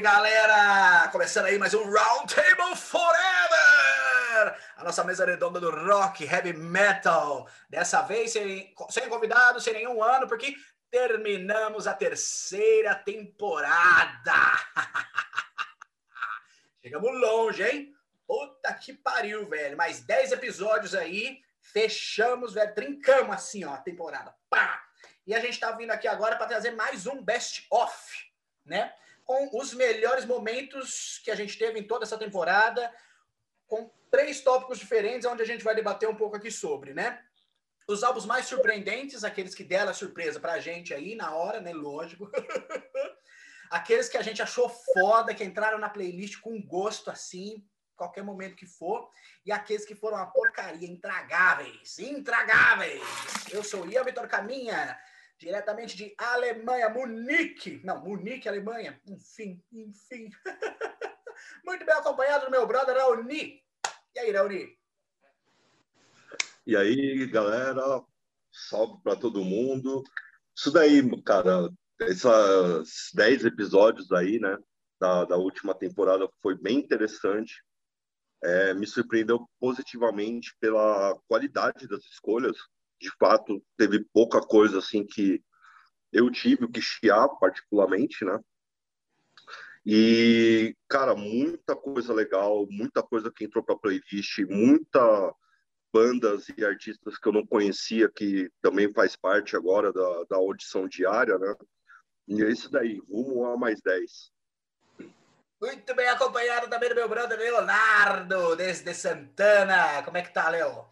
Galera! Começando aí mais um Roundtable Forever! A nossa mesa redonda do rock, heavy metal. Dessa vez sem, sem convidado, sem nenhum ano, porque terminamos a terceira temporada. Chegamos longe, hein? Puta que pariu, velho. Mais 10 episódios aí. Fechamos, velho. Trincamos assim, ó, a temporada. Pá! E a gente tá vindo aqui agora para trazer mais um best of, né? Com os melhores momentos que a gente teve em toda essa temporada, com três tópicos diferentes, onde a gente vai debater um pouco aqui sobre, né? Os álbuns mais surpreendentes, aqueles que deram a surpresa pra gente aí na hora, né? Lógico. aqueles que a gente achou foda, que entraram na playlist com gosto assim, qualquer momento que for, e aqueles que foram uma porcaria, intragáveis, intragáveis. Eu sou Ian Vitor Caminha, diretamente de Alemanha, Munique. Não, Munique, Alemanha. Enfim, enfim. Muito bem acompanhado do meu brother Raoni. E aí, Raoni? E aí, galera, salve para todo mundo. Isso daí, cara, esses 10 episódios aí, né, da, da última temporada foi bem interessante. É, me surpreendeu positivamente pela qualidade das escolhas. De fato, teve pouca coisa assim que eu tive o que chiar particularmente, né? E, cara, muita coisa legal, muita coisa que entrou para playlist, muita bandas e artistas que eu não conhecia, que também faz parte agora da, da audição diária, né? E é isso daí, rumo a mais 10. Muito bem acompanhado também do meu brother Leonardo, desde Santana. Como é que tá, Leo?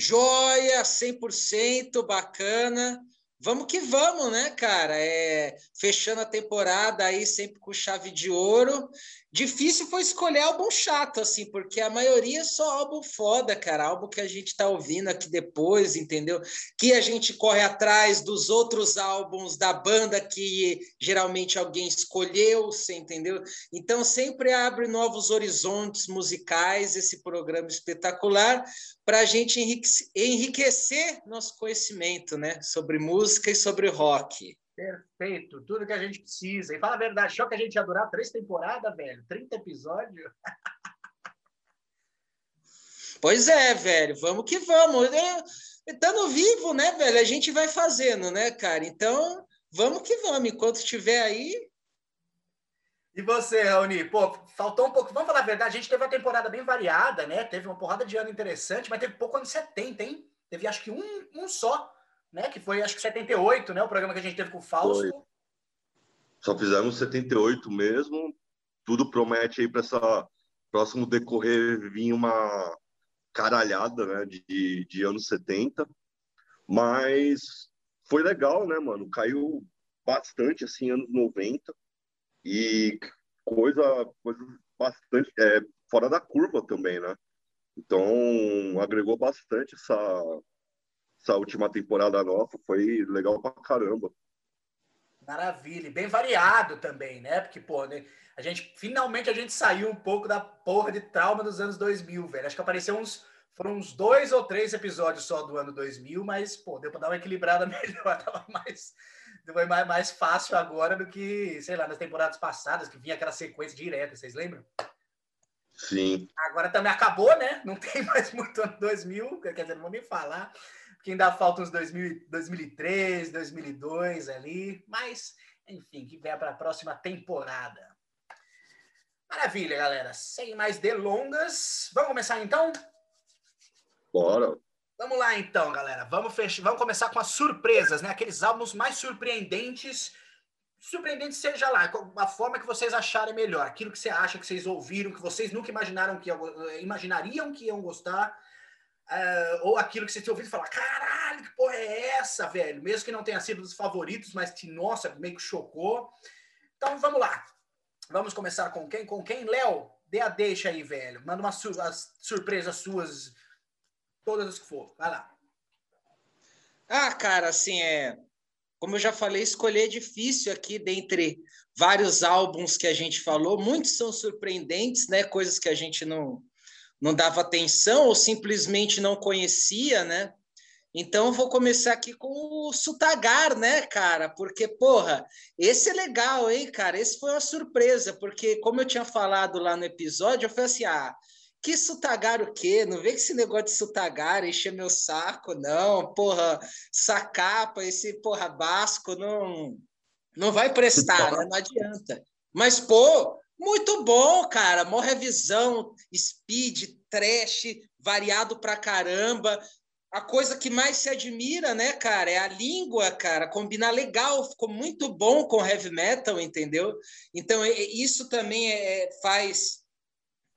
Joia, 100%, bacana. Vamos que vamos, né, cara? É, fechando a temporada aí sempre com chave de ouro. Difícil foi escolher álbum chato, assim, porque a maioria é só álbum foda, cara. Álbum que a gente tá ouvindo aqui depois, entendeu? Que a gente corre atrás dos outros álbuns da banda que geralmente alguém escolheu, você entendeu? Então sempre abre novos horizontes musicais esse programa espetacular para a gente enriquecer nosso conhecimento, né? Sobre música e sobre rock. Perfeito, tudo que a gente precisa. E fala a verdade, achou que a gente ia durar três temporadas, velho? 30 episódios? Pois é, velho, vamos que vamos. Estando vivo, né, velho? A gente vai fazendo, né, cara? Então, vamos que vamos. Enquanto estiver aí. E você, Raoni? Pô, faltou um pouco. Vamos falar a verdade, a gente teve uma temporada bem variada, né? Teve uma porrada de ano interessante, mas teve pouco ano 70, hein? Teve acho que um, um só né? Que foi, acho que 78, né? O programa que a gente teve com o Fausto. Foi. Só fizemos 78 mesmo. Tudo promete aí para essa próximo decorrer vir uma caralhada, né? De, de anos 70. Mas foi legal, né, mano? Caiu bastante, assim, anos 90. E coisa, coisa bastante é, fora da curva também, né? Então, agregou bastante essa, essa última temporada nossa foi legal pra caramba. Maravilha, bem variado também, né? Porque, pô, né? a gente finalmente a gente saiu um pouco da porra de trauma dos anos 2000, velho. Acho que apareceu uns foram uns dois ou três episódios só do ano 2000, mas pô, deu para dar uma equilibrada melhor, tava mais foi mais, mais fácil agora do que, sei lá, nas temporadas passadas que vinha aquela sequência direta, vocês lembram? Sim. Agora também acabou, né? Não tem mais muito ano 2000, quer dizer, não vou nem falar que ainda faltam uns 2000, 2003, 2002 ali, mas enfim, que venha para a próxima temporada. Maravilha, galera. Sem mais delongas, vamos começar então? Bora. Vamos lá então, galera. Vamos fechar, vamos começar com as surpresas, né? Aqueles álbuns mais surpreendentes. Surpreendente seja lá, a forma que vocês acharem melhor, aquilo que você acha que vocês ouviram, que vocês nunca imaginaram que imaginariam que iam gostar Uh, ou aquilo que você tem ouvido falar, caralho, que porra é essa, velho? Mesmo que não tenha sido dos favoritos, mas que, nossa, meio que chocou. Então, vamos lá. Vamos começar com quem? Com quem? Léo, dê a deixa aí, velho. Manda umas as surpresas suas, todas as que for. Vai lá. Ah, cara, assim, é... Como eu já falei, escolher é difícil aqui dentre vários álbuns que a gente falou. Muitos são surpreendentes, né? Coisas que a gente não não dava atenção ou simplesmente não conhecia, né? Então vou começar aqui com o Sutagar, né, cara? Porque, porra, esse é legal, hein, cara? Esse foi uma surpresa, porque como eu tinha falado lá no episódio, eu falei assim: ah, que Sutagar o quê? Não vem com esse negócio de Sutagar, encher meu saco, não. Porra, sacapa, esse porra basco, não, não vai prestar, né? Não adianta. Mas, pô, muito bom, cara. Mó revisão, speed, trash, variado pra caramba a coisa que mais se admira, né, cara, é a língua, cara, combinar legal, ficou muito bom com heavy metal, entendeu? Então, isso também é, é, faz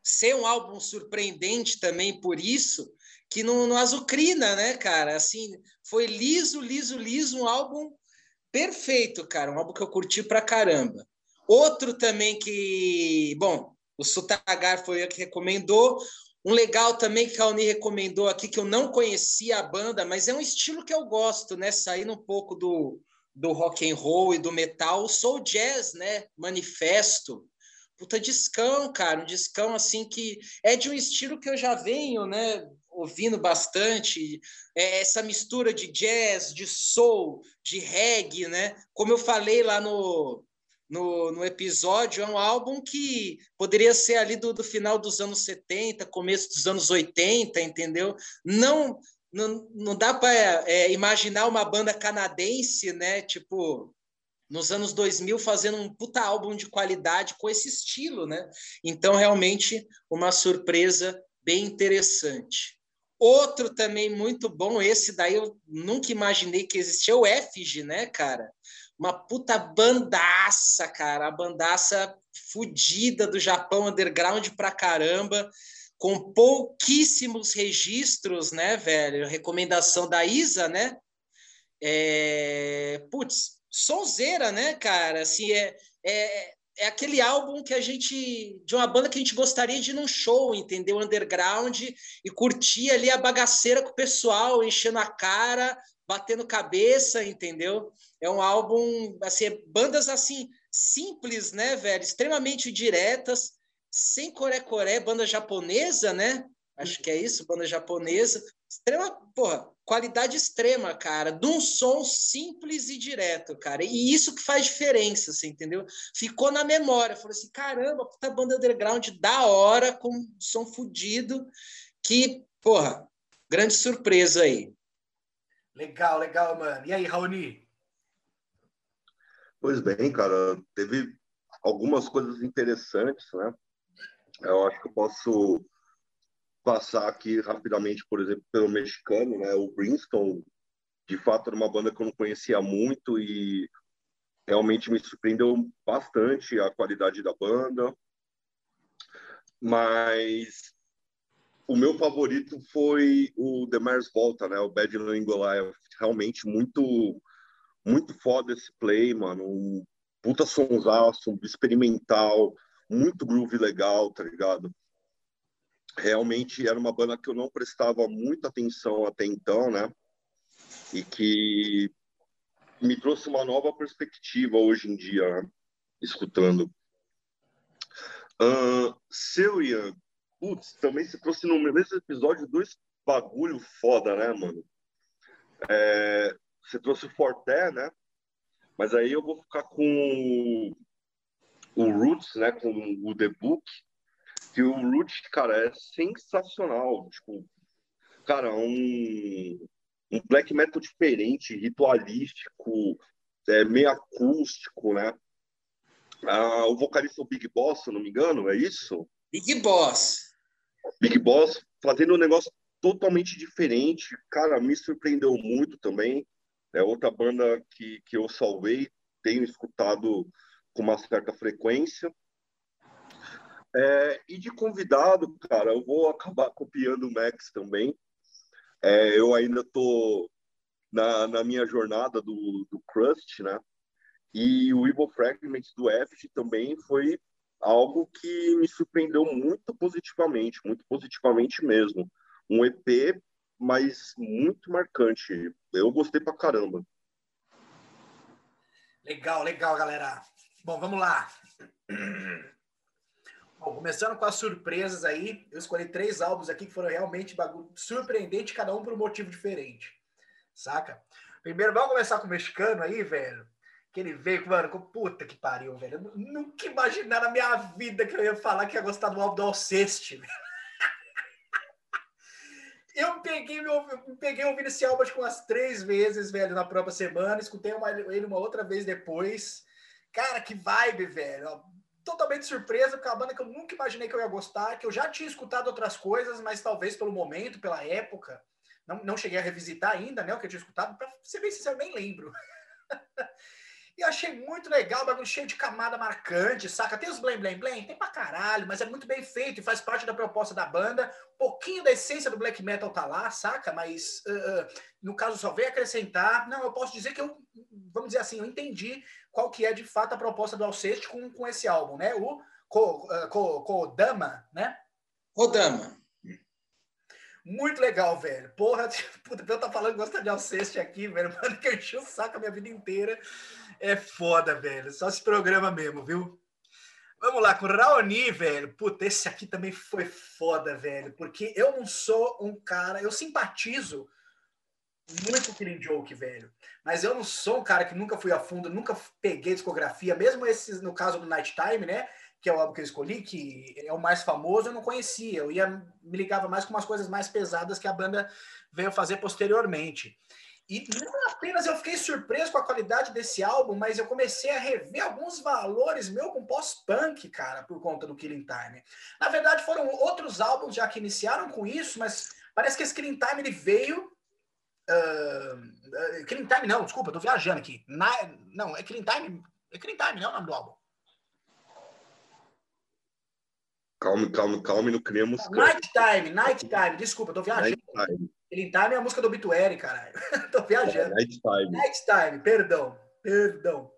ser um álbum surpreendente também por isso, que não, não azucrina, né, cara? Assim, foi liso, liso, liso, um álbum perfeito, cara, um álbum que eu curti pra caramba. Outro também que, bom, o Sutagar foi o que recomendou. Um legal também que a Uni recomendou aqui, que eu não conhecia a banda, mas é um estilo que eu gosto, né? Saindo um pouco do, do rock and roll e do metal, soul jazz, né? Manifesto. Puta discão, cara, um discão assim que é de um estilo que eu já venho, né? Ouvindo bastante, é essa mistura de jazz, de soul, de reggae, né? Como eu falei lá no, no, no episódio, é um álbum que poderia ser ali do, do final dos anos 70, começo dos anos 80, entendeu? Não não, não dá para é, imaginar uma banda canadense, né? Tipo, nos anos 2000 fazendo um puta álbum de qualidade com esse estilo, né? Então, realmente, uma surpresa bem interessante. Outro também muito bom, esse daí eu nunca imaginei que existia, é o Effigy, né, cara? uma puta bandaça, cara, a bandaça fudida do Japão underground pra caramba, com pouquíssimos registros, né, velho? Recomendação da Isa, né? É... Putz, sonzeira, né, cara? Assim, é, é, é aquele álbum que a gente. de uma banda que a gente gostaria de ir num show, entendeu? Underground e curtir ali a bagaceira com o pessoal, enchendo a cara, batendo cabeça, entendeu? É um álbum, assim, é bandas assim, simples, né, velho? Extremamente diretas, sem coré-coré, banda japonesa, né? Acho que é isso, banda japonesa. Extrema, porra, qualidade extrema, cara, de um som simples e direto, cara. E isso que faz diferença, você entendeu? Ficou na memória. Falou assim: caramba, puta banda underground da hora, com som fudido, que, porra, grande surpresa aí. Legal, legal, mano. E aí, Raoni? Pois bem, cara, teve algumas coisas interessantes, né? Eu acho que eu posso passar aqui rapidamente, por exemplo, pelo mexicano, né? O Princeton, de fato, era uma banda que eu não conhecia muito e realmente me surpreendeu bastante a qualidade da banda. Mas o meu favorito foi o The Mars Volta, né? O Bad Goliath. Realmente muito, muito foda esse play, mano. Um puta sonsaço, experimental, muito groove legal, tá ligado? Realmente era uma banda que eu não prestava muita atenção até então, né? E que me trouxe uma nova perspectiva hoje em dia, né? escutando. Uh, seu Ian, putz, também se trouxe no mesmo episódio dois bagulho foda, né, mano? É, você trouxe o Forté, né? Mas aí eu vou ficar com o Roots, né? Com o The Book. Que o Roots, cara, é sensacional. Tipo, cara, um, um black metal diferente, ritualístico, é, meio acústico, né? Ah, o vocalista o Big Boss, se não me engano, é isso? Big Boss. Big Boss fazendo um negócio totalmente diferente. Cara, me surpreendeu muito também. É outra banda que, que eu salvei, tenho escutado com uma certa frequência. É, e de convidado, cara, eu vou acabar copiando o Max também. É, eu ainda estou na, na minha jornada do, do Crust, né? E o Evil Fragments do F também foi algo que me surpreendeu muito positivamente, muito positivamente mesmo. Um EP, mas muito marcante. Eu gostei pra caramba. Legal, legal, galera. Bom, vamos lá. Bom, começando com as surpresas aí, eu escolhi três álbuns aqui que foram realmente bagulho surpreendente, cada um por um motivo diferente. saca? Primeiro, vamos começar com o mexicano aí, velho. Que ele veio, mano, com puta que pariu, velho. Eu nunca imaginar na minha vida que eu ia falar que ia gostar do álbum do Alceste, velho. Eu peguei, meu, eu peguei ouvindo esse álbum acho umas três vezes, velho, na própria semana. Escutei uma, ele uma outra vez depois. Cara, que vibe, velho. Totalmente surpresa, porque é uma banda que eu nunca imaginei que eu ia gostar, que eu já tinha escutado outras coisas, mas talvez pelo momento, pela época, não, não cheguei a revisitar ainda, né, o que eu tinha escutado. Pra ser bem sincero, nem lembro. E achei muito legal, bagulho cheio de camada marcante, saca? Tem os blém, blém, blém, tem pra caralho, mas é muito bem feito e faz parte da proposta da banda. Um pouquinho da essência do black metal tá lá, saca? Mas uh, no caso só veio acrescentar. Não, eu posso dizer que eu, vamos dizer assim, eu entendi qual que é de fato a proposta do Alceste com, com esse álbum, né? O Kodama, né? Kodama. Muito legal, velho. Porra, eu tá falando gosta de Alceste aqui, velho. Mano, que encheu o saco a minha vida inteira. É foda, velho. Só esse programa mesmo, viu? Vamos lá, com Raoni, velho. Puta, esse aqui também foi foda, velho. Porque eu não sou um cara. Eu simpatizo muito com Killing Joke, velho. Mas eu não sou um cara que nunca fui a fundo, nunca peguei discografia, mesmo esses, no caso do Night Time, né? Que é o álbum que eu escolhi, que é o mais famoso, eu não conhecia. Eu ia me ligava mais com umas coisas mais pesadas que a banda veio fazer posteriormente. E não apenas eu fiquei surpreso com a qualidade desse álbum, mas eu comecei a rever alguns valores meu com pós-punk, cara, por conta do Killing Time. Na verdade, foram outros álbuns já que iniciaram com isso, mas parece que esse Killing Time ele veio. Uh, uh, Killing Time, não, desculpa, tô viajando aqui. Na, não, é Killing Time. É Killing Time, não é o nome do álbum. Calme, calme, calme, não criamos. Night Time, Night Time, desculpa, tô viajando. Night Time. Killing Time é a música do Obituary, caralho. Tô viajando. É, night Time. Night Time, perdão. Perdão.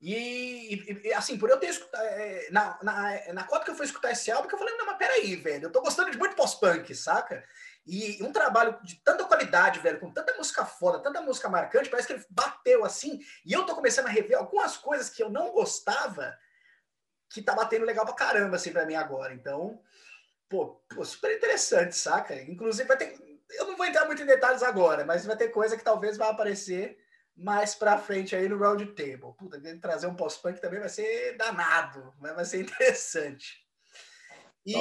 E, e, assim, por eu ter escutado. É, na, na, na cota que eu fui escutar esse álbum, que eu falei, não, mas peraí, velho, eu tô gostando de muito pós-punk, saca? E um trabalho de tanta qualidade, velho, com tanta música foda, tanta música marcante, parece que ele bateu assim. E eu tô começando a rever algumas coisas que eu não gostava, que tá batendo legal pra caramba, assim, pra mim agora. Então, pô, pô super interessante, saca? Inclusive, vai ter eu não vou entrar muito em detalhes agora, mas vai ter coisa que talvez vai aparecer mais pra frente aí no Round Table. Puta, trazer um post-punk também vai ser danado, mas vai ser interessante. E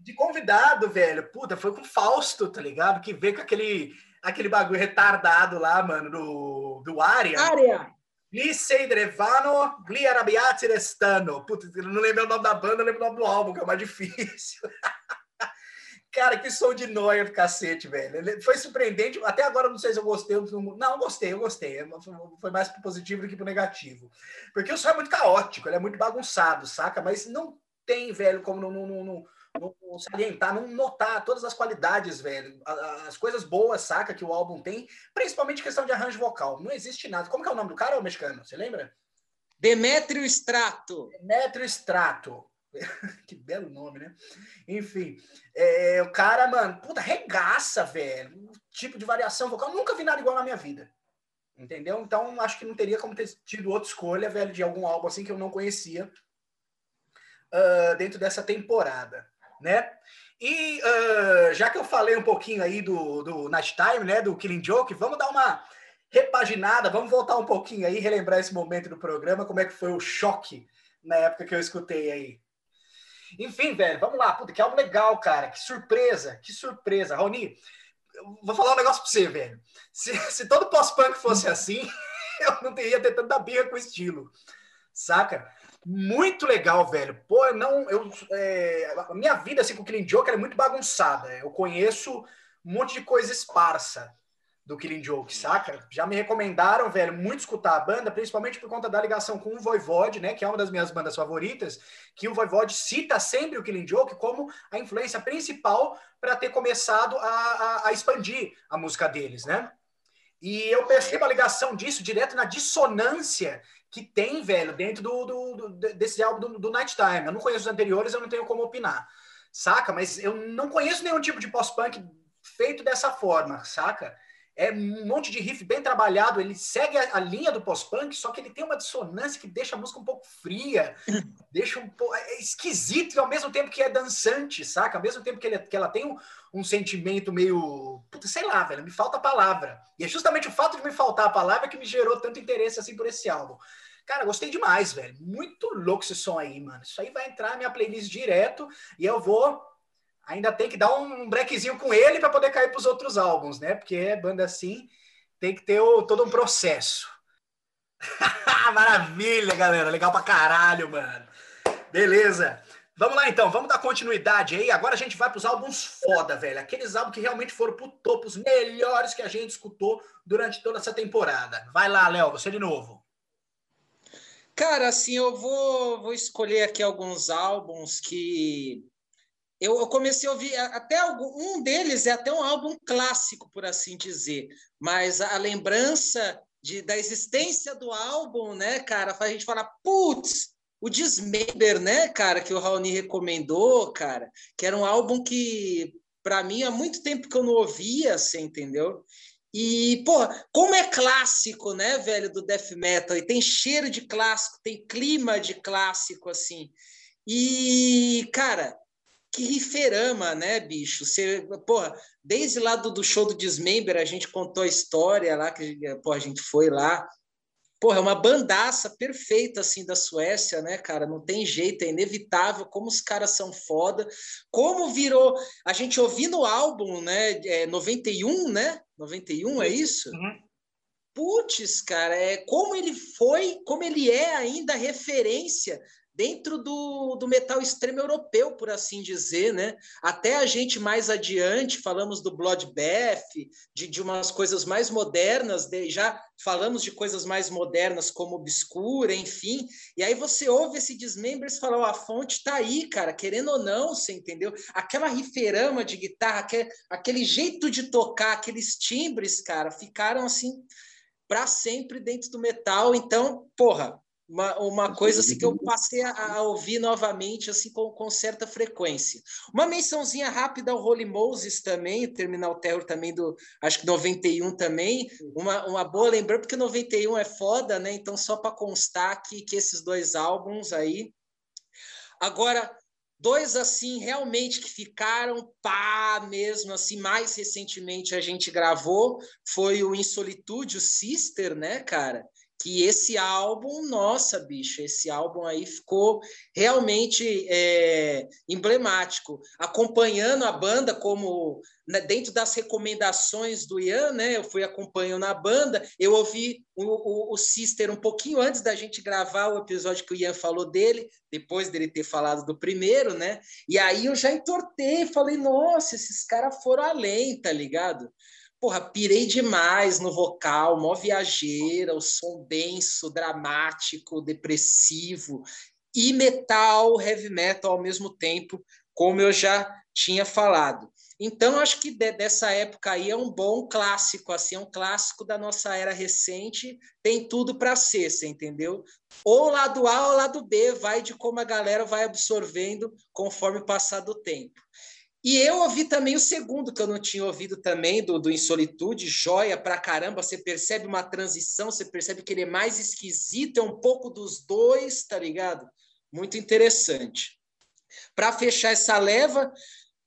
de convidado, velho, puta, foi com o Fausto, tá ligado? Que veio com aquele, aquele bagulho retardado lá, mano, do, do Aria. Aria! Gli sei drevano, gli arabiati restano. Puta, não lembro o nome da banda, lembro o nome do álbum, que é o mais difícil. Cara, que som de noia do cacete, velho. Foi surpreendente. Até agora não sei se eu gostei. Não, gostei, eu gostei. Foi mais pro positivo do que pro negativo. Porque o som é muito caótico, ele é muito bagunçado, saca? Mas não tem, velho, como não, não, não, não salientar, não notar todas as qualidades, velho. As coisas boas, saca, que o álbum tem. Principalmente questão de arranjo vocal. Não existe nada. Como que é o nome do cara, ô mexicano? Você lembra? Demétrio Strato. Demétrio Strato. que belo nome, né? Enfim, é, o cara, mano, puta, regaça, velho. Um tipo de variação vocal. Nunca vi nada igual na minha vida. Entendeu? Então, acho que não teria como ter tido outra escolha, velho, de algum álbum assim que eu não conhecia uh, dentro dessa temporada, né? E uh, já que eu falei um pouquinho aí do, do Night Time, né, do Killing Joke, vamos dar uma repaginada, vamos voltar um pouquinho aí, relembrar esse momento do programa, como é que foi o choque na época que eu escutei aí. Enfim, velho, vamos lá. Puta, que álbum legal, cara. Que surpresa, que surpresa. Raoni, vou falar um negócio pra você, velho. Se, se todo pós-punk fosse assim, eu não teria ter tanta birra com o estilo. Saca? Muito legal, velho. Pô, não. Eu, é, a minha vida assim, com o Killing Joke é muito bagunçada. Eu conheço um monte de coisa esparsa do Killing Joke, saca? Já me recomendaram, velho, muito escutar a banda, principalmente por conta da ligação com o Voivode, né, que é uma das minhas bandas favoritas, que o Voivode cita sempre o Killing Joke como a influência principal para ter começado a, a, a, expandir a música deles, né? E eu percebo a ligação disso direto na dissonância que tem, velho, dentro do, do, do desse álbum do, do Night Time. Eu não conheço os anteriores, eu não tenho como opinar, saca? Mas eu não conheço nenhum tipo de pós-punk feito dessa forma, saca? É um monte de riff bem trabalhado. Ele segue a, a linha do pós-punk, só que ele tem uma dissonância que deixa a música um pouco fria, deixa um pouco é esquisito e ao mesmo tempo que é dançante, saca? Ao mesmo tempo que, ele, que ela tem um, um sentimento meio, puta, sei lá, velho, me falta a palavra. E é justamente o fato de me faltar a palavra que me gerou tanto interesse assim por esse álbum. Cara, gostei demais, velho. Muito louco esse som aí, mano. Isso aí vai entrar na minha playlist direto e eu vou ainda tem que dar um breakzinho com ele para poder cair para os outros álbuns, né? Porque é banda assim, tem que ter o, todo um processo. Maravilha, galera. Legal pra caralho, mano. Beleza. Vamos lá então, vamos dar continuidade aí. Agora a gente vai para os álbuns foda, velho. Aqueles álbuns que realmente foram pro topo, os melhores que a gente escutou durante toda essa temporada. Vai lá, Léo, você de novo. Cara, assim, eu vou, vou escolher aqui alguns álbuns que eu, comecei a ouvir até algum, um deles é até um álbum clássico, por assim dizer, mas a, a lembrança de, da existência do álbum, né, cara, faz a gente falar, putz, o Dismember, né, cara, que o Raoni recomendou, cara, que era um álbum que, para mim, há muito tempo que eu não ouvia, você entendeu? E, porra, como é clássico, né, velho, do death metal, e tem cheiro de clássico, tem clima de clássico, assim. E, cara, que riferama, né, bicho? Você, porra, desde lá do, do show do Dismember, a gente contou a história lá, que porra, a gente foi lá. Porra, é uma bandaça perfeita, assim, da Suécia, né, cara? Não tem jeito, é inevitável como os caras são foda. Como virou... A gente ouvindo o álbum, né, é 91, né? 91, é isso? Uhum. Putz, cara, é como ele foi, como ele é ainda referência dentro do, do metal extremo europeu, por assim dizer, né? Até a gente mais adiante falamos do Bloodbath, de, de umas coisas mais modernas, de, já falamos de coisas mais modernas como Obscura, enfim. E aí você ouve esse Dismembers e fala, oh, a fonte tá aí, cara, querendo ou não, você entendeu? Aquela riferama de guitarra, aquele, aquele jeito de tocar, aqueles timbres, cara, ficaram assim para sempre dentro do metal. Então, porra, uma, uma coisa assim que eu passei a, a ouvir novamente assim com, com, certa frequência. Uma mençãozinha rápida ao Holy Moses também, o Terminal Terror também do, acho que 91 também, uma, uma boa lembrança, porque 91 é foda, né? Então só para constar que, que esses dois álbuns aí. Agora, dois assim realmente que ficaram pá mesmo assim mais recentemente a gente gravou foi o Insolitude o Sister né cara que esse álbum, nossa, bicho, esse álbum aí ficou realmente é, emblemático. Acompanhando a banda como né, dentro das recomendações do Ian, né? Eu fui acompanhando a banda, eu ouvi o, o, o Sister um pouquinho antes da gente gravar o episódio que o Ian falou dele, depois dele ter falado do primeiro, né? E aí eu já entortei, falei, nossa, esses caras foram além, tá ligado? Porra, pirei demais no vocal, mó viajeira, o som denso, dramático, depressivo e metal, heavy metal ao mesmo tempo, como eu já tinha falado. Então, acho que de, dessa época aí é um bom clássico, assim, é um clássico da nossa era recente, tem tudo para ser, você entendeu? Ou lado A ou lado B, vai de como a galera vai absorvendo conforme o passar do tempo. E eu ouvi também o segundo, que eu não tinha ouvido também, do, do Insolitude, joia pra caramba. Você percebe uma transição, você percebe que ele é mais esquisito, é um pouco dos dois, tá ligado? Muito interessante. Para fechar essa leva,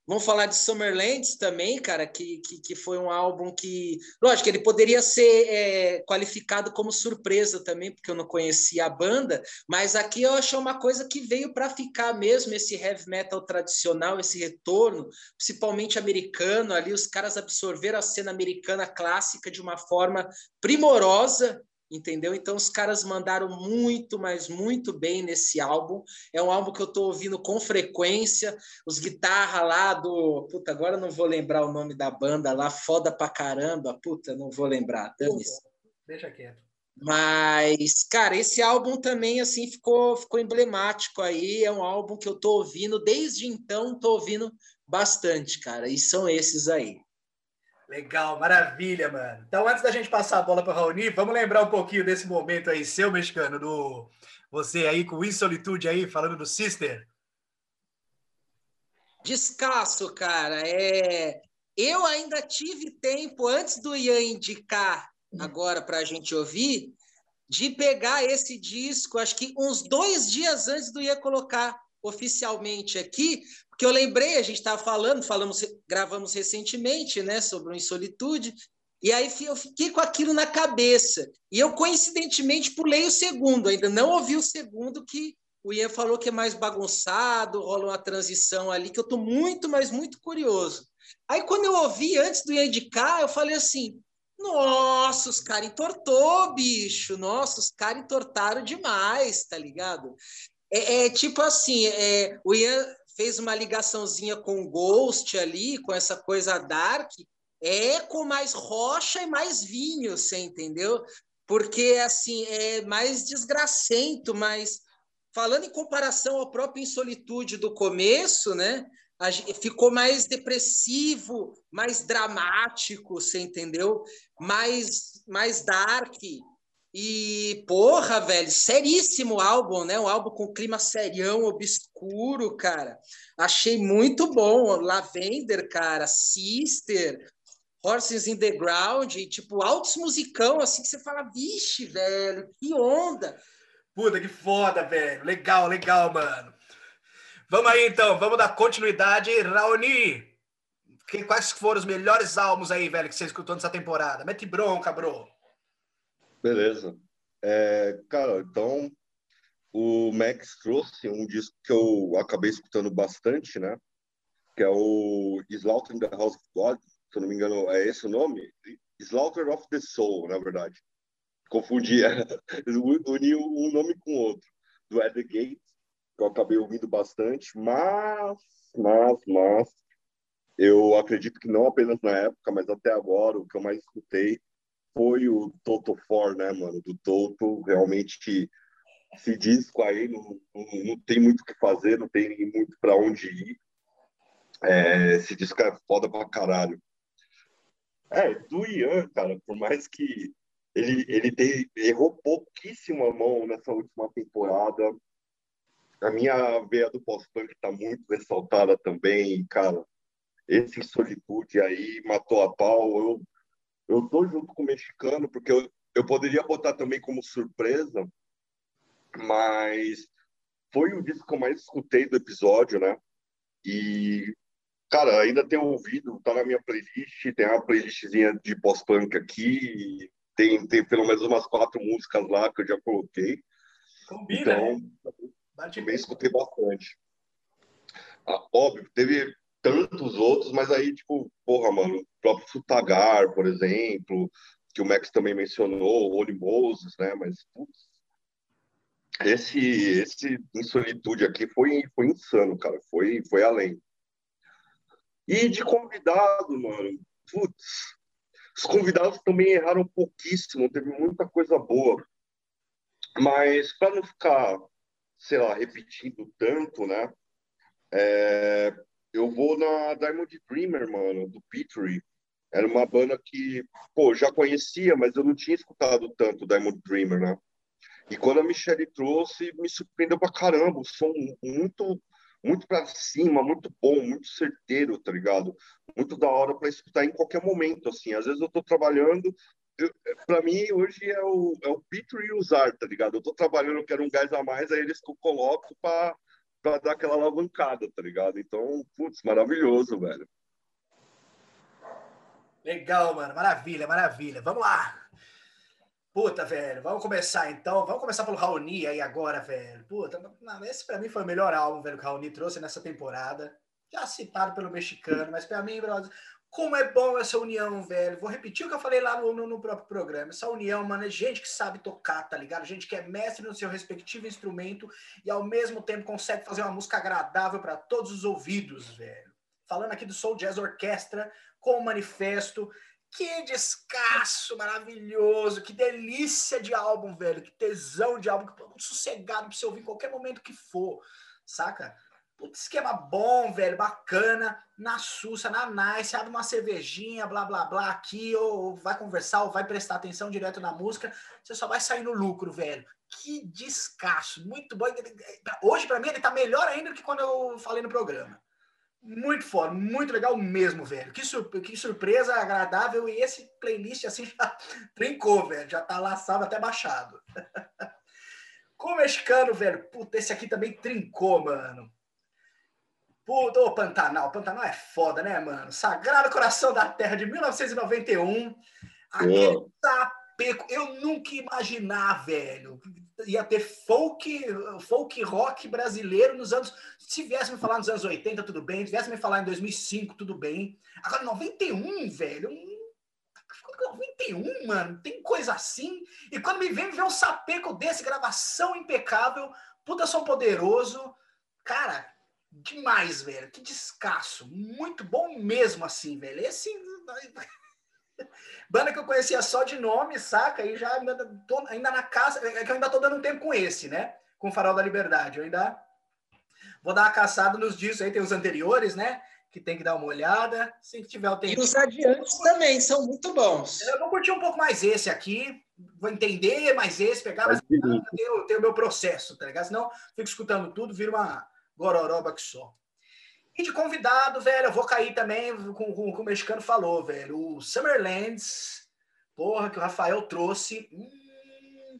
Vamos falar de Summerlands também, cara, que, que, que, foi um álbum que. Lógico, ele poderia ser é, qualificado como surpresa também, porque eu não conhecia a banda, mas aqui eu achei uma coisa que veio para ficar mesmo, esse heavy metal tradicional, esse retorno, principalmente americano ali, os caras absorveram a cena americana clássica de uma forma primorosa, entendeu? Então os caras mandaram muito, mas muito bem nesse álbum. É um álbum que eu estou ouvindo com frequência. Os guitarra lá do, puta, agora não vou lembrar o nome da banda lá, foda pra caramba, puta, não vou lembrar. Deixa quieto. Mas, cara, esse álbum também assim ficou ficou emblemático aí, é um álbum que eu tô ouvindo desde então, tô ouvindo bastante, cara. E são esses aí. Legal, maravilha, mano. Então, antes da gente passar a bola para o Raoni, vamos lembrar um pouquinho desse momento aí, seu mexicano, do você aí com Insolitude aí, falando do Sister. Descasso, cara. É Eu ainda tive tempo, antes do Ian indicar agora para a gente ouvir, de pegar esse disco, acho que uns dois dias antes do Ian colocar oficialmente aqui, porque eu lembrei, a gente estava falando, falamos, gravamos recentemente, né, sobre o Insolitude, e aí eu fiquei com aquilo na cabeça. E eu, coincidentemente, pulei o segundo, ainda não ouvi o segundo, que o Ian falou que é mais bagunçado, rola uma transição ali, que eu estou muito, mas muito curioso. Aí, quando eu ouvi, antes do Ian indicar, eu falei assim, nossa, os caras entortou, bicho. Nossa, os caras entortaram demais, tá ligado? É, é tipo assim, é, o Ian fez uma ligaçãozinha com o Ghost ali, com essa coisa dark, é com mais rocha e mais vinho, você entendeu? Porque, assim, é mais desgracento, mas falando em comparação ao próprio Insolitude do começo, né? ficou mais depressivo, mais dramático, você entendeu? Mais, mais dark. E, porra, velho, seríssimo álbum, né? Um álbum com clima serião, obscuro, cara. Achei muito bom. Lavender, cara, Sister, Horses in the Ground, e, tipo, altos musicão, assim, que você fala, vixe, velho, que onda. Puta, que foda, velho. Legal, legal, mano. Vamos aí, então. Vamos dar continuidade. Raoni, quais foram os melhores álbuns aí, velho, que você escutou nessa temporada? Mete bronca, bro. Beleza. É, cara, então o Max trouxe um disco que eu acabei escutando bastante, né? Que é o Slaughter in the House of God, se eu não me engano, é esse o nome? Slaughter of the Soul, na verdade. Confundi, uni um nome com o outro. Do At the Gate, que eu acabei ouvindo bastante, mas, mas, mas, eu acredito que não apenas na época, mas até agora, o que eu mais escutei foi o Toto 4, né, mano? Do Toto, realmente, esse disco aí não, não, não tem muito o que fazer, não tem muito para onde ir. É, esse disco é foda pra caralho. É, do Ian, cara, por mais que ele, ele tem, errou pouquíssimo a mão nessa última temporada, a minha veia do pós-punk está muito ressaltada também, cara. Esse Solitude aí matou a pau. Eu, eu tô junto com o mexicano, porque eu, eu poderia botar também como surpresa, mas foi o disco que eu mais escutei do episódio, né? E, cara, ainda tenho ouvido, tá na minha playlist, tem uma playlistzinha de pós-punk aqui, tem, tem pelo menos umas quatro músicas lá que eu já coloquei. Combina, então, né? Também escutei bastante. Ah, óbvio, teve tantos outros, mas aí, tipo, porra, mano, próprio Sutagar, por exemplo, que o Max também mencionou, o Oli Moses, né? Mas, putz, esse, esse em solitude aqui foi, foi insano, cara. Foi, foi além. E de convidado, mano, putz, os convidados também erraram pouquíssimo, teve muita coisa boa. Mas para não ficar sei lá, repetindo tanto, né? É, eu vou na Diamond Dreamer, mano, do Petrie. Era uma banda que, pô, já conhecia, mas eu não tinha escutado tanto Diamond Dreamer, né? E quando a Michelle trouxe, me surpreendeu pra caramba. O som muito, muito pra cima, muito bom, muito certeiro, tá ligado? Muito da hora para escutar em qualquer momento, assim. Às vezes eu tô trabalhando, para mim, hoje é o, é o Peter e usar, tá ligado? Eu tô trabalhando, quero um gás a mais, aí eles que eu coloco para dar aquela alavancada, tá ligado? Então, putz, maravilhoso, velho. Legal, mano. Maravilha, maravilha. Vamos lá. Puta, velho. Vamos começar então. Vamos começar pelo Raoni aí agora, velho. Puta, esse pra mim foi o melhor álbum, velho, que o Raoni trouxe nessa temporada. Já citado pelo mexicano, mas pra mim, brother, como é bom essa união, velho. Vou repetir o que eu falei lá no, no, próprio programa. Essa união, mano, é gente que sabe tocar, tá ligado? Gente que é mestre no seu respectivo instrumento e ao mesmo tempo consegue fazer uma música agradável para todos os ouvidos, velho. Falando aqui do Soul Jazz Orquestra com o manifesto. Que descasso maravilhoso, que delícia de álbum, velho. Que tesão de álbum, muito sossegado pra você ouvir em qualquer momento que for, saca? Putz, esquema bom, velho, bacana, na sussa, na nice, abre uma cervejinha, blá, blá, blá, aqui, ou vai conversar, ou vai prestar atenção direto na música, você só vai sair no lucro, velho. Que descasso, muito bom. Hoje, para mim, ele tá melhor ainda do que quando eu falei no programa. Muito foda, muito legal mesmo, velho. Que, que surpresa agradável. E esse playlist assim já trincou, velho. Já tá laçado até baixado. Com o mexicano, velho. Puta, esse aqui também trincou, mano. Puta, ô Pantanal. Pantanal é foda, né, mano? Sagrado Coração da Terra de 1991. Aquele Eu nunca imaginar, velho. Ia ter folk, folk rock brasileiro nos anos. Se viesse me falar nos anos 80, tudo bem. Se viesse me falar em 2005, tudo bem. Agora, 91, velho. 91, mano. Tem coisa assim. E quando me vem ver um sapeco desse, gravação impecável, puta som poderoso. Cara, demais, velho. Que descasso. Muito bom mesmo, assim, velho. Esse. Banda que eu conhecia só de nome, saca? E já ainda, tô, ainda na casa. É que eu ainda tô dando um tempo com esse, né? Com o Farol da Liberdade. Eu ainda vou dar uma caçada nos discos aí, tem os anteriores, né? Que tem que dar uma olhada. Se tiver o tempo. E os adiantes também são muito bons. Eu vou curtir um pouco mais esse aqui. Vou entender mais esse, pegar, mas eu tenho o meu processo, tá ligado? Senão fico escutando tudo, vira uma gororoba que só. E de convidado, velho, eu vou cair também com, com, com o mexicano falou, velho. O Summerlands, porra, que o Rafael trouxe. Hum,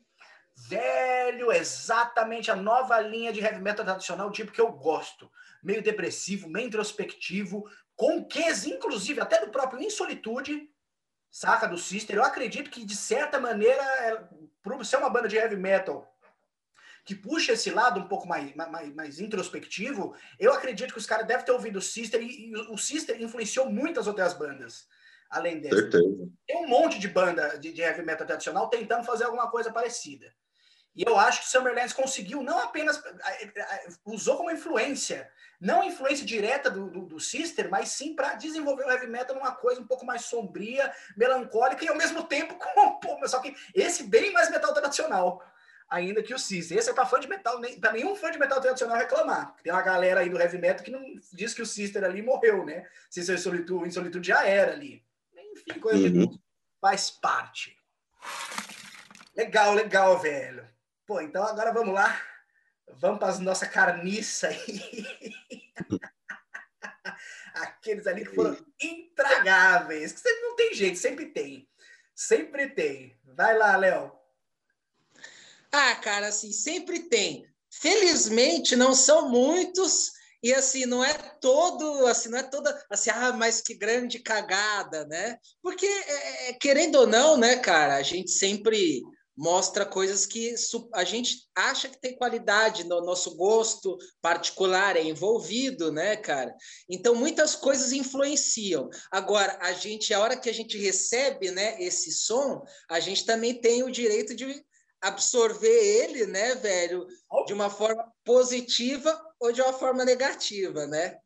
velho, exatamente a nova linha de heavy metal tradicional, tipo que eu gosto. Meio depressivo, meio introspectivo, com quês, inclusive, até do próprio Insolitude, saca? Do Sister. Eu acredito que, de certa maneira, é, por ser uma banda de heavy metal que puxa esse lado um pouco mais, mais, mais introspectivo, eu acredito que os caras devem ter ouvido o Sister e, e, o Sister influenciou muitas outras bandas, além dessa. Certeza. Tem um monte de banda de, de heavy metal tradicional tentando fazer alguma coisa parecida. E eu acho que o Summerlands conseguiu não apenas usou como influência, não influência direta do, do, do Sister, mas sim para desenvolver o heavy metal numa coisa um pouco mais sombria, melancólica e ao mesmo tempo com só que esse bem mais metal tradicional ainda que o Cis. Esse é para fã de metal, para nenhum fã de metal tradicional reclamar. Tem uma galera aí do heavy metal que não diz que o Sister ali morreu, né? Sister em Solitude, em Solitude já era ali. Enfim, coisa uhum. que faz parte. Legal, legal, velho. Pô, então agora vamos lá. Vamos para as nossa carniça aí. Aqueles ali que foram intragáveis. Que sempre não tem jeito, sempre tem. Sempre tem. Vai lá, Léo. Ah, cara, assim, sempre tem. Felizmente, não são muitos, e assim, não é todo, assim, não é toda, assim, ah, mas que grande cagada, né? Porque, é, é querendo ou não, né, cara, a gente sempre mostra coisas que a gente acha que tem qualidade no nosso gosto particular é envolvido, né, cara? Então muitas coisas influenciam. Agora a gente, a hora que a gente recebe, né, esse som, a gente também tem o direito de absorver ele, né, velho, de uma forma positiva ou de uma forma negativa, né?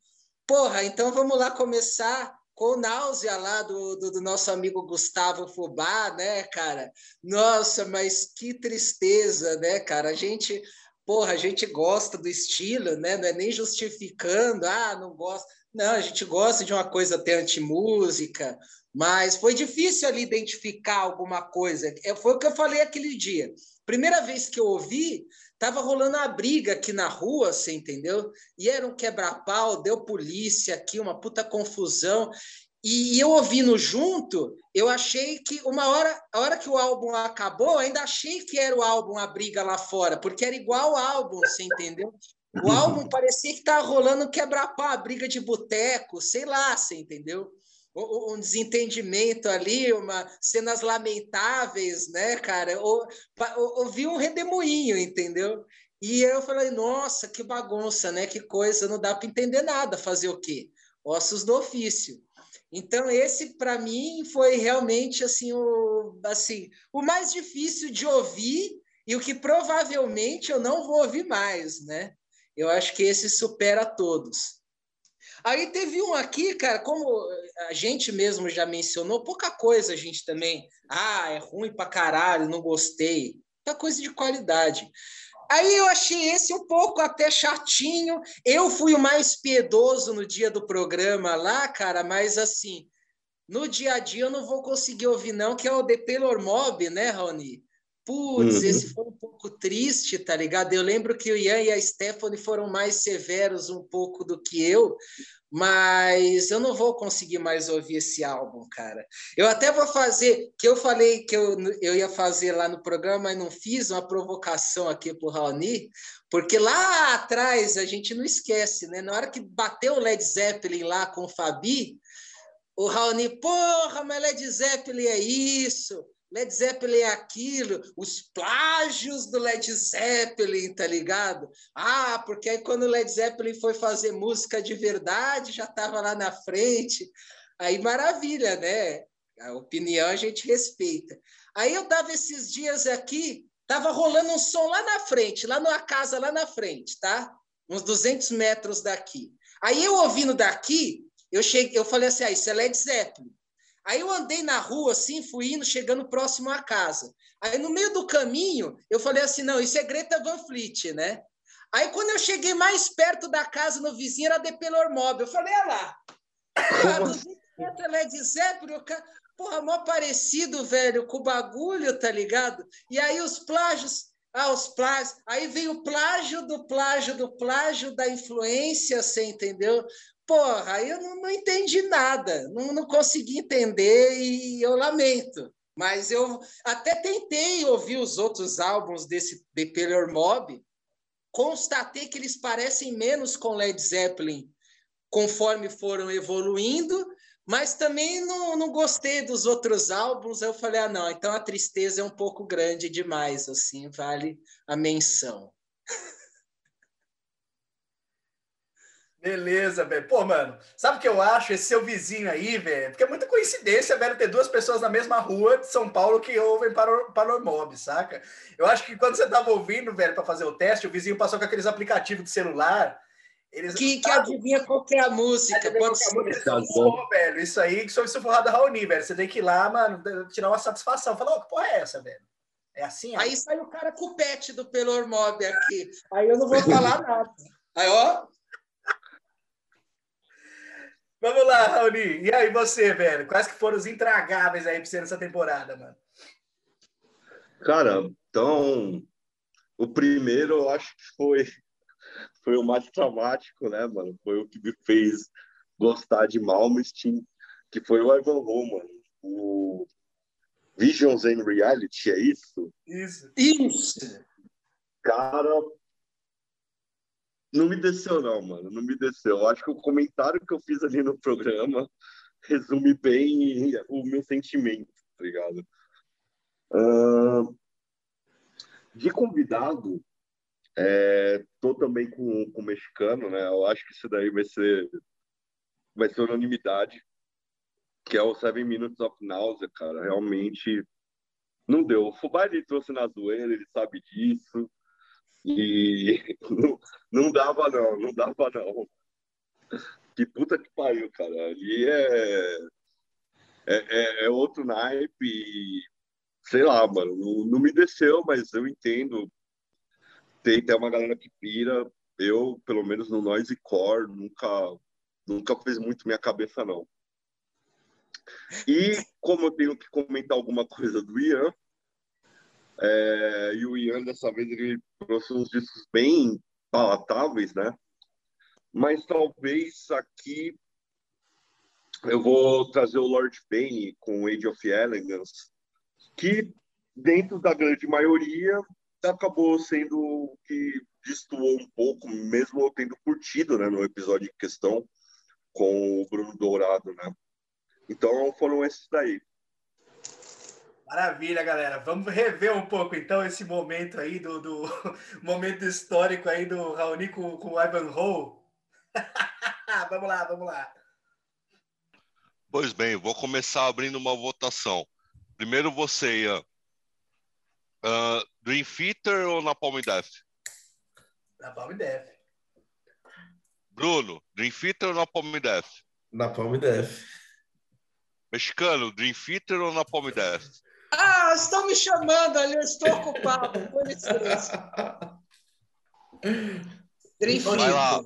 Porra, então vamos lá começar com náusea lá do, do, do, nosso amigo Gustavo Fubá, né, cara? Nossa, mas que tristeza, né, cara? A gente, porra, a gente gosta do estilo, né? Não é nem justificando, ah, não gosta. Não, a gente gosta de uma coisa até anti-música, mas foi difícil ali identificar alguma coisa. É, foi o que eu falei aquele dia. Primeira vez que eu ouvi, tava rolando a briga aqui na rua, você entendeu? E era um quebra-pau, deu polícia aqui, uma puta confusão. E, eu ouvindo junto, eu achei que uma hora, a hora que o álbum acabou, ainda achei que era o álbum a briga lá fora, porque era igual o álbum, você entendeu? O álbum parecia que tava rolando quebra-pau, a briga de boteco, sei lá, você entendeu? Um desentendimento ali, uma cenas lamentáveis, né, cara? Ou, ouvi um redemoinho, entendeu? E eu falei, nossa, que bagunça, né? Que coisa, não dá para entender nada. Fazer o quê? Ossos do ofício. Então esse para mim foi realmente assim o assim o mais difícil de ouvir e o que provavelmente eu não vou ouvir mais, né? Eu acho que esse supera todos. Aí teve um aqui, cara, como a gente mesmo já mencionou, pouca coisa a gente também. Ah, é ruim pra caralho, não gostei. Muita coisa de qualidade. Aí eu achei esse um pouco até chatinho. Eu fui o mais piedoso no dia do programa lá, cara, mas assim, no dia a dia eu não vou conseguir ouvir, não, que é o The Taylor Mob, né, Rony? Putz, uhum. esse foi um pouco triste, tá ligado? Eu lembro que o Ian e a Stephanie foram mais severos um pouco do que eu, mas eu não vou conseguir mais ouvir esse álbum, cara. Eu até vou fazer, que eu falei que eu, eu ia fazer lá no programa, mas não fiz uma provocação aqui pro Raoni, porque lá atrás a gente não esquece, né? Na hora que bateu o Led Zeppelin lá com o Fabi, o Raoni, porra, mas Led Zeppelin é isso, Led Zeppelin é aquilo, os plágios do Led Zeppelin, tá ligado? Ah, porque aí quando o Led Zeppelin foi fazer música de verdade, já estava lá na frente. Aí maravilha, né? A opinião a gente respeita. Aí eu dava esses dias aqui, tava rolando um som lá na frente, lá numa casa lá na frente, tá? Uns 200 metros daqui. Aí eu ouvindo daqui, eu cheguei, eu falei assim, ah, isso é Led Zeppelin. Aí eu andei na rua, assim, fui indo, chegando próximo à casa. Aí no meio do caminho, eu falei assim, não, isso é Greta Van Fleet, né? Aí quando eu cheguei mais perto da casa, no vizinho, era de Mob. Eu falei, olha lá, cara, Led Zeppelin, porra, mó parecido, velho, com o bagulho, tá ligado? E aí os plágios, ah, os plágios, aí veio o plágio do plágio do plágio da influência, você entendeu? Porra, aí eu não, não entendi nada, não, não consegui entender e eu lamento. Mas eu até tentei ouvir os outros álbuns desse The Peller Mob, constatei que eles parecem menos com Led Zeppelin conforme foram evoluindo, mas também não, não gostei dos outros álbuns. Eu falei, ah, não, então a tristeza é um pouco grande demais, assim, vale a menção. Beleza, velho. Pô, mano, sabe o que eu acho? Esse seu vizinho aí, velho, porque é muita coincidência, velho, ter duas pessoas na mesma rua de São Paulo que ouvem Panormob, saca? Eu acho que quando você tava ouvindo, velho, para fazer o teste, o vizinho passou com aqueles aplicativos de celular. Eles que, que adivinha qual é a música? Pode ser. Música, pô, velho, isso aí que sou isso forrado Raoni, velho. Você tem que ir lá, mano, tirar uma satisfação. Falar, oh, que porra é essa, velho? É assim? Aí, aí sai o cara com o pet do Pelor Mob aqui. Aí eu não vou falar nada. Aí, ó, Vamos lá, Raoni. E aí, você, velho? Quais que foram os intragáveis aí pra você nessa temporada, mano? Cara, então, o primeiro eu acho que foi, foi o mais traumático, né, mano? Foi o que me fez gostar de Malmsteen, que foi o Ivan mano. O Visions and Reality, é isso? Isso. Isso! Cara, não me desceu, não, mano. Não me desceu. Eu acho que o comentário que eu fiz ali no programa resume bem o meu sentimento, tá ligado? Uh, de convidado, é, tô também com, com o mexicano, né? Eu acho que isso daí vai ser vai ser unanimidade, que é o Seven Minutes of Nausea, cara. Realmente não deu. O Fubá ele trouxe na zoeira, ele sabe disso. E não, não dava, não, não dava, não. Que puta que pariu, cara. Ali é, é, é, é outro naipe. Sei lá, mano. Não, não me desceu, mas eu entendo. Tem, tem uma galera que pira. Eu, pelo menos no Noise Core, nunca, nunca fez muito minha cabeça, não. E como eu tenho que comentar alguma coisa do Ian, é, e o Ian, dessa vez, ele trouxe uns discos bem palatáveis, né? Mas talvez aqui eu vou trazer o Lord Bane com Age of Elegance, que dentro da grande maioria acabou sendo o que destoou um pouco, mesmo eu tendo curtido, né, no episódio em questão com o Bruno Dourado, né? Então foram esses daí. Maravilha, galera. Vamos rever um pouco então esse momento aí do, do momento histórico aí do Raoni com, com o Ivan Ho. vamos lá, vamos lá. Pois bem, vou começar abrindo uma votação. Primeiro você, Ian. Uh, Dream Theater ou Napalm Death? Napalm Death. Bruno, Dream Theater ou Napalm Death? Napalm Death. Mexicano, Dream Theater ou Napalm Death? Ah, estão me chamando ali, eu estou ocupado. Com licença. Vai lá.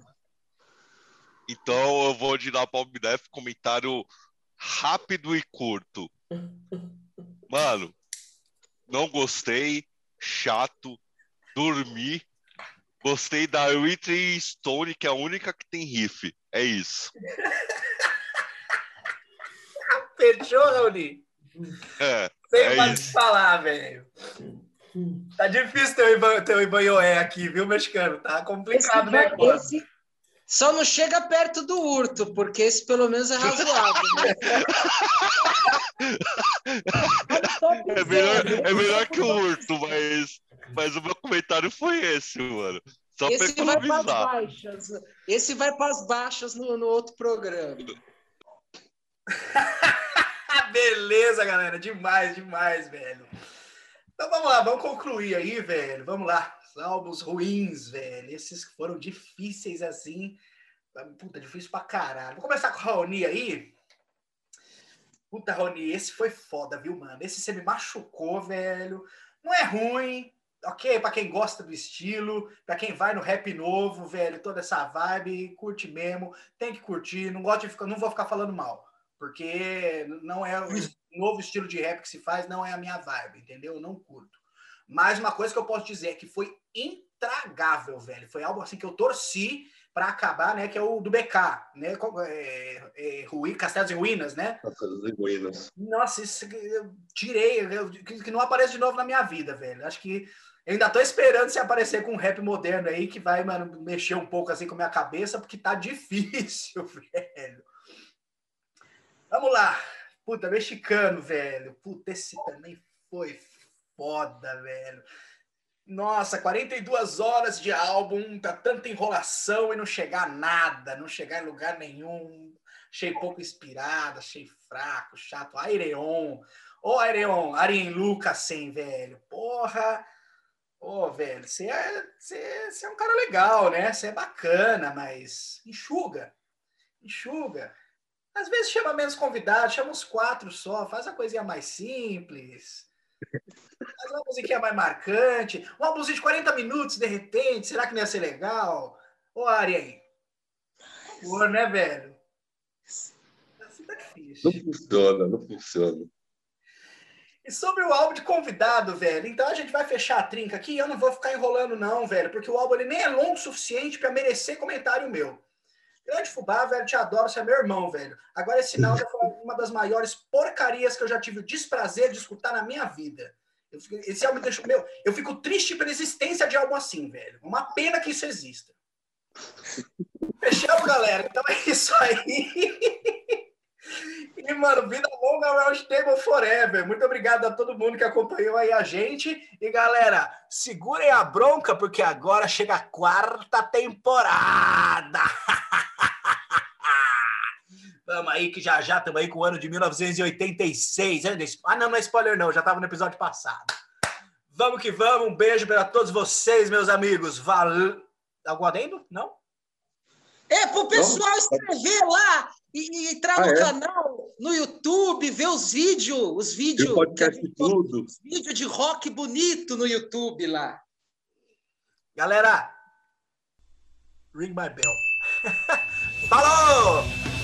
Então eu vou de dar Palm Def comentário rápido e curto. Mano, não gostei, chato, dormi. Gostei da Whitney Stone, que é a única que tem riff. É isso. Fechou, Raoni? É, Sem é mais isso. falar, velho. Tá difícil ter o o Ibanhoé aqui, viu, mexicano? Tá complicado, né, esse- Só não chega perto do Urto, porque esse pelo menos é razoável. né? É melhor, é melhor que o Urto, mas, mas o meu comentário foi esse, mano. Só pra Esse vai para as baixas. Esse vai para as baixas no, no outro programa. Beleza, galera. Demais, demais, velho. Então vamos lá, vamos concluir aí, velho. Vamos lá. Os álbuns ruins, velho. Esses que foram difíceis assim. Puta, difícil pra caralho. Vou começar com o Raoni aí. Puta, Raoni, esse foi foda, viu, mano? Esse você me machucou, velho. Não é ruim, ok? Pra quem gosta do estilo, pra quem vai no rap novo, velho, toda essa vibe, curte mesmo, tem que curtir. Não gosto de ficar, não vou ficar falando mal porque não é o novo estilo de rap que se faz, não é a minha vibe, entendeu? Eu não curto. Mas uma coisa que eu posso dizer é que foi intragável, velho. Foi algo assim que eu torci para acabar, né? Que é o do BK, né? É, é, Rui, Castelos e Ruínas, né? Castelos e Ruínas. Nossa, isso que eu tirei, eu- que, que não aparece de novo na minha vida, velho. Acho que eu ainda tô esperando se aparecer com um rap moderno aí que vai, mano, mexer um pouco assim com a minha cabeça, porque tá difícil, velho. Vamos lá. Puta, mexicano, velho. Puta, esse também foi foda, velho. Nossa, 42 horas de álbum, tá tanta enrolação e não chegar a nada, não chegar em lugar nenhum. Achei pouco inspirado, achei fraco, chato. Aireon. Ô, Aireon, Arien Lucas, sem, velho. Porra. Ô, velho, você é, você é um cara legal, né? Você é bacana, mas enxuga. Enxuga. Às vezes chama menos convidados, chama uns quatro só, faz a coisinha mais simples. Faz uma musiquinha mais marcante. Um álbumzinho de 40 minutos, de repente, será que não ia ser legal? Ô, Arien. Por, né, velho? Assim tá difícil. Não funciona, não funciona. E sobre o álbum de convidado, velho, então a gente vai fechar a trinca aqui. Eu não vou ficar enrolando, não, velho, porque o álbum ele nem é longo o suficiente para merecer comentário meu. Grande Fubá, velho, te adoro, você é meu irmão, velho. Agora, esse Nalda foi uma das maiores porcarias que eu já tive o desprazer de escutar na minha vida. Eu fico- esse álbum me deixou, meu, eu fico triste pela existência de algo assim, velho. Uma pena que isso exista. Fechamos, galera. Então é isso aí. E, mano, vida longa Round Table Forever. Muito obrigado a todo mundo que acompanhou aí a gente. E, galera, segurem a bronca, porque agora chega a quarta temporada. Vamos aí, que já já estamos aí com o ano de 1986. hein? Ah, não, não é spoiler, não. Já estava no episódio passado. Vamos que vamos. Um beijo para todos vocês, meus amigos. Valeu. Algum adendo? Não? É pro pessoal escrever lá e, e entrar Ah, no é? canal, no YouTube, ver os vídeos, os vídeos, podcast e tudo. os vídeos de rock bonito no YouTube lá. Galera, ring my bell. Falou!